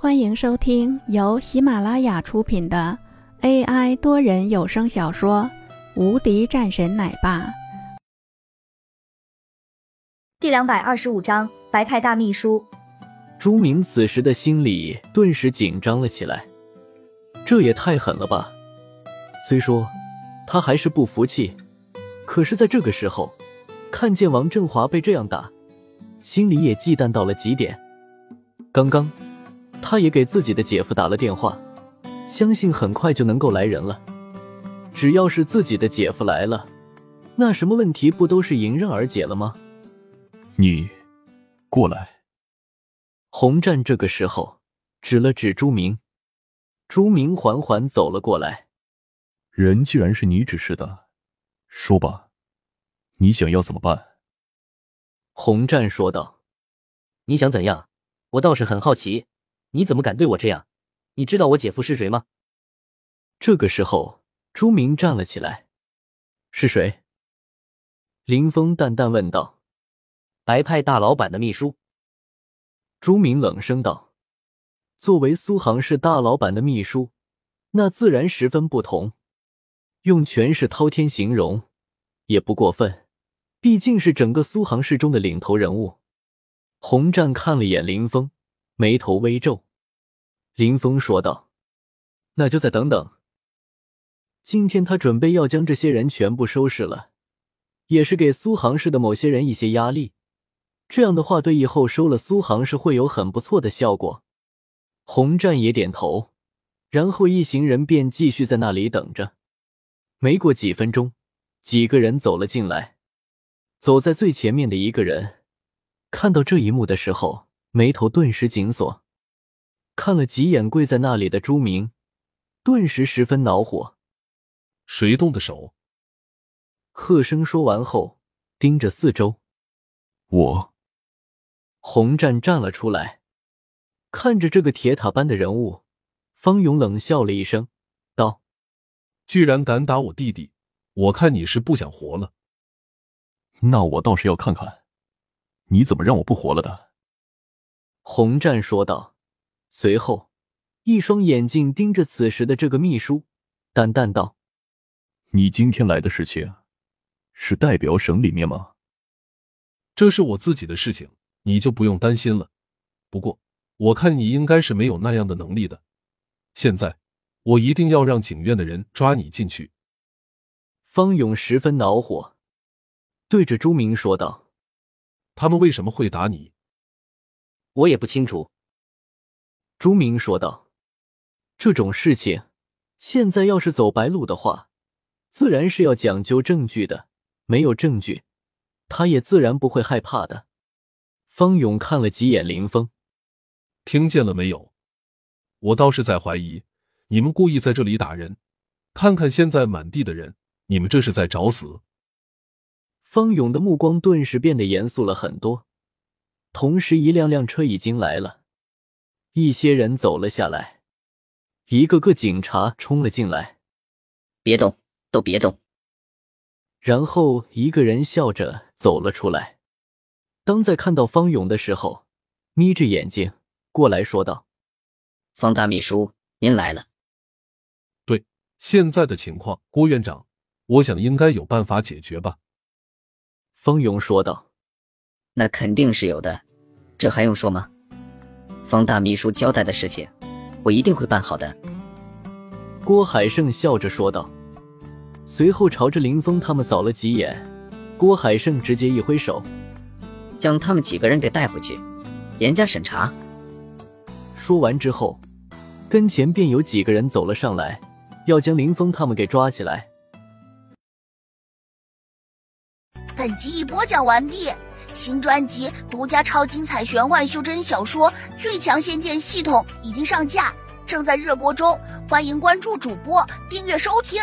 欢迎收听由喜马拉雅出品的 AI 多人有声小说《无敌战神奶爸》第两百二十五章白派大秘书。朱明此时的心里顿时紧张了起来，这也太狠了吧！虽说他还是不服气，可是在这个时候，看见王振华被这样打，心里也忌惮到了极点。刚刚。他也给自己的姐夫打了电话，相信很快就能够来人了。只要是自己的姐夫来了，那什么问题不都是迎刃而解了吗？你过来。洪战这个时候指了指朱明，朱明缓缓走了过来。人既然是你指示的，说吧，你想要怎么办？洪战说道：“你想怎样？我倒是很好奇。”你怎么敢对我这样？你知道我姐夫是谁吗？这个时候，朱明站了起来。是谁？林峰淡淡问道。白派大老板的秘书。朱明冷声道：“作为苏杭市大老板的秘书，那自然十分不同。用权势滔天形容也不过分，毕竟是整个苏杭市中的领头人物。”洪战看了眼林峰。眉头微皱，林峰说道：“那就再等等。今天他准备要将这些人全部收拾了，也是给苏杭市的某些人一些压力。这样的话，对以后收了苏杭市会有很不错的效果。”洪战也点头，然后一行人便继续在那里等着。没过几分钟，几个人走了进来。走在最前面的一个人看到这一幕的时候。眉头顿时紧锁，看了几眼跪在那里的朱明，顿时十分恼火。谁动的手？贺生说完后，盯着四周。我。洪战站了出来，看着这个铁塔般的人物，方勇冷笑了一声，道：“居然敢打我弟弟，我看你是不想活了。那我倒是要看看，你怎么让我不活了的。”洪战说道，随后一双眼睛盯着此时的这个秘书，淡淡道：“你今天来的事情，是代表省里面吗？”“这是我自己的事情，你就不用担心了。不过我看你应该是没有那样的能力的。现在我一定要让警院的人抓你进去。”方勇十分恼火，对着朱明说道：“他们为什么会打你？”我也不清楚，朱明说道：“这种事情，现在要是走白路的话，自然是要讲究证据的。没有证据，他也自然不会害怕的。”方勇看了几眼林峰，听见了没有？我倒是在怀疑，你们故意在这里打人。看看现在满地的人，你们这是在找死。方勇的目光顿时变得严肃了很多。同时，一辆辆车已经来了，一些人走了下来，一个个警察冲了进来。别动，都别动。然后一个人笑着走了出来。当在看到方勇的时候，眯着眼睛过来说道：“方大秘书，您来了。”对，现在的情况，郭院长，我想应该有办法解决吧。”方勇说道。“那肯定是有的。”这还用说吗？方大秘书交代的事情，我一定会办好的。郭海胜笑着说道，随后朝着林峰他们扫了几眼。郭海胜直接一挥手，将他们几个人给带回去，严加审查。说完之后，跟前便有几个人走了上来，要将林峰他们给抓起来。本集已播讲完毕。新专辑独家超精彩玄幻修真小说《最强仙剑系统》已经上架，正在热播中，欢迎关注主播，订阅收听。